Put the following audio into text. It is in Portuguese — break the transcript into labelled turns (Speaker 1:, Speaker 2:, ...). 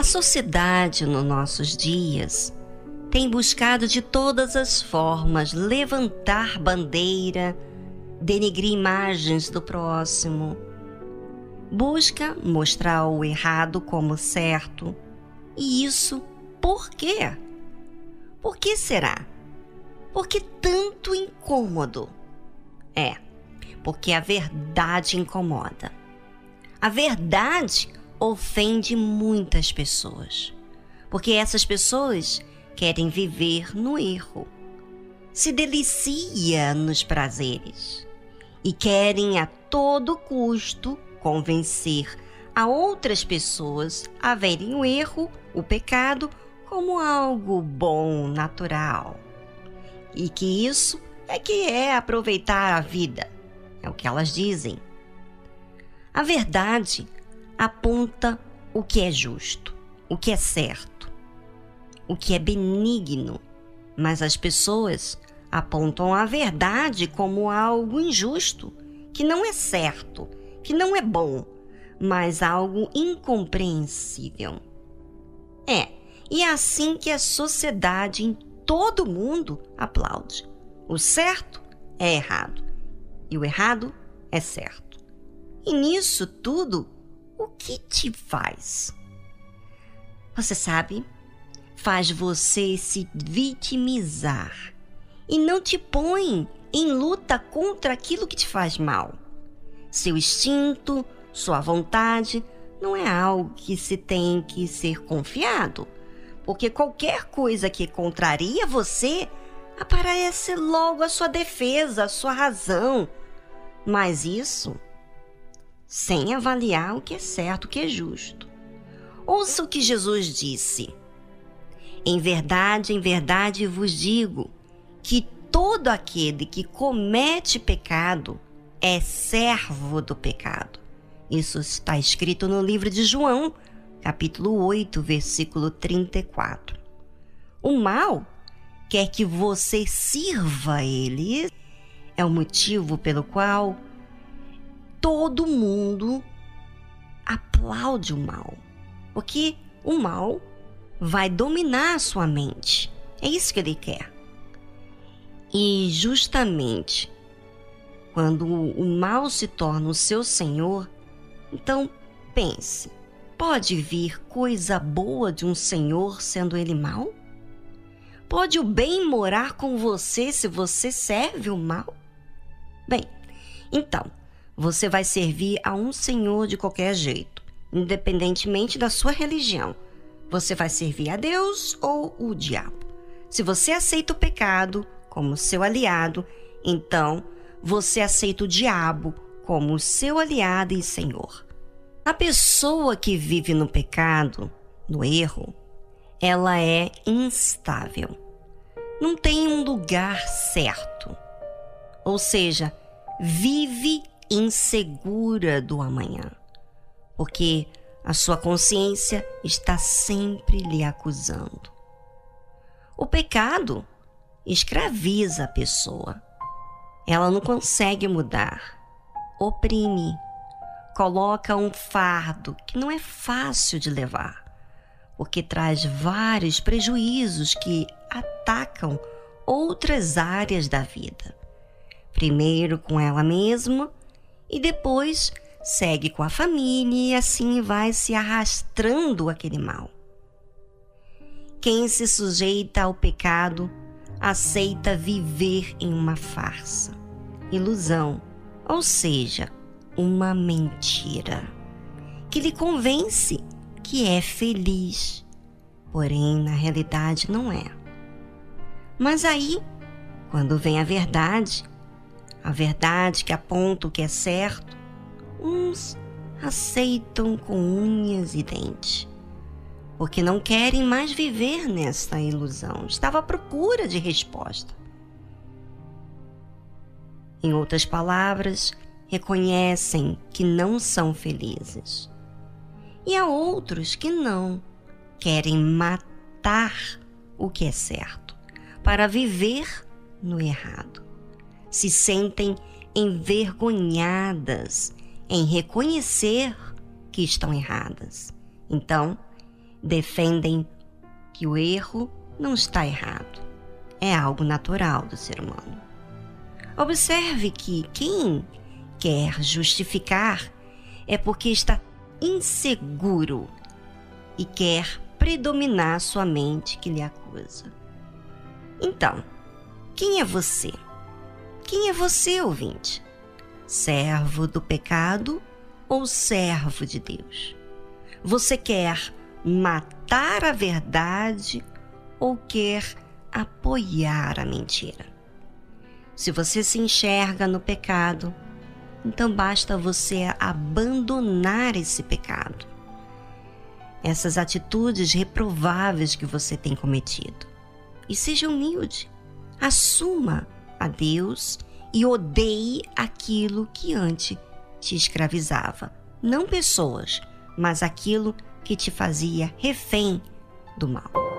Speaker 1: A sociedade nos nossos dias tem buscado de todas as formas levantar bandeira, denegrir imagens do próximo. Busca mostrar o errado como certo. E isso por quê? Por que será? Por que tanto incômodo? É, porque a verdade incomoda. A verdade ofende muitas pessoas, porque essas pessoas querem viver no erro, se delicia nos prazeres e querem a todo custo convencer a outras pessoas a verem o erro, o pecado, como algo bom, natural. E que isso é que é aproveitar a vida. É o que elas dizem. A verdade aponta o que é justo, o que é certo, o que é benigno, mas as pessoas apontam a verdade como algo injusto, que não é certo, que não é bom, mas algo incompreensível. É, e é assim que a sociedade em todo mundo aplaude. O certo é errado e o errado é certo. E nisso tudo, o que te faz? Você sabe? Faz você se vitimizar e não te põe em luta contra aquilo que te faz mal. Seu instinto, sua vontade, não é algo que se tem que ser confiado, porque qualquer coisa que contraria você aparece logo a sua defesa, a sua razão. Mas isso sem avaliar o que é certo, o que é justo. Ouça o que Jesus disse. Em verdade, em verdade vos digo que todo aquele que comete pecado é servo do pecado. Isso está escrito no livro de João, capítulo 8, versículo 34. O mal quer que você sirva a ele. É o motivo pelo qual todo mundo aplaude o mal, porque o mal vai dominar a sua mente. É isso que ele quer. E justamente quando o mal se torna o seu senhor, então pense: pode vir coisa boa de um senhor sendo ele mal? Pode o bem morar com você se você serve o mal? Bem, então, você vai servir a um Senhor de qualquer jeito, independentemente da sua religião. Você vai servir a Deus ou o diabo. Se você aceita o pecado como seu aliado, então você aceita o diabo como seu aliado e senhor. A pessoa que vive no pecado, no erro, ela é instável. Não tem um lugar certo. Ou seja, vive insegura do amanhã, porque a sua consciência está sempre lhe acusando. O pecado escraviza a pessoa. Ela não consegue mudar, oprime, coloca um fardo que não é fácil de levar, porque traz vários prejuízos que atacam outras áreas da vida. Primeiro com ela mesma e depois segue com a família e assim vai se arrastando aquele mal. Quem se sujeita ao pecado aceita viver em uma farsa, ilusão, ou seja, uma mentira, que lhe convence que é feliz, porém na realidade não é. Mas aí, quando vem a verdade, a verdade que aponta o que é certo, uns aceitam com unhas e dentes, porque não querem mais viver nesta ilusão. Estava à procura de resposta. Em outras palavras, reconhecem que não são felizes. E há outros que não querem matar o que é certo para viver no errado se sentem envergonhadas em reconhecer que estão erradas. Então, defendem que o erro não está errado. É algo natural do ser humano. Observe que quem quer justificar é porque está inseguro e quer predominar sua mente que lhe acusa. Então, quem é você? Quem é você, ouvinte? Servo do pecado ou servo de Deus? Você quer matar a verdade ou quer apoiar a mentira? Se você se enxerga no pecado, então basta você abandonar esse pecado, essas atitudes reprováveis que você tem cometido. E seja humilde, assuma a Deus e odeie aquilo que antes te escravizava. Não pessoas, mas aquilo que te fazia refém do mal.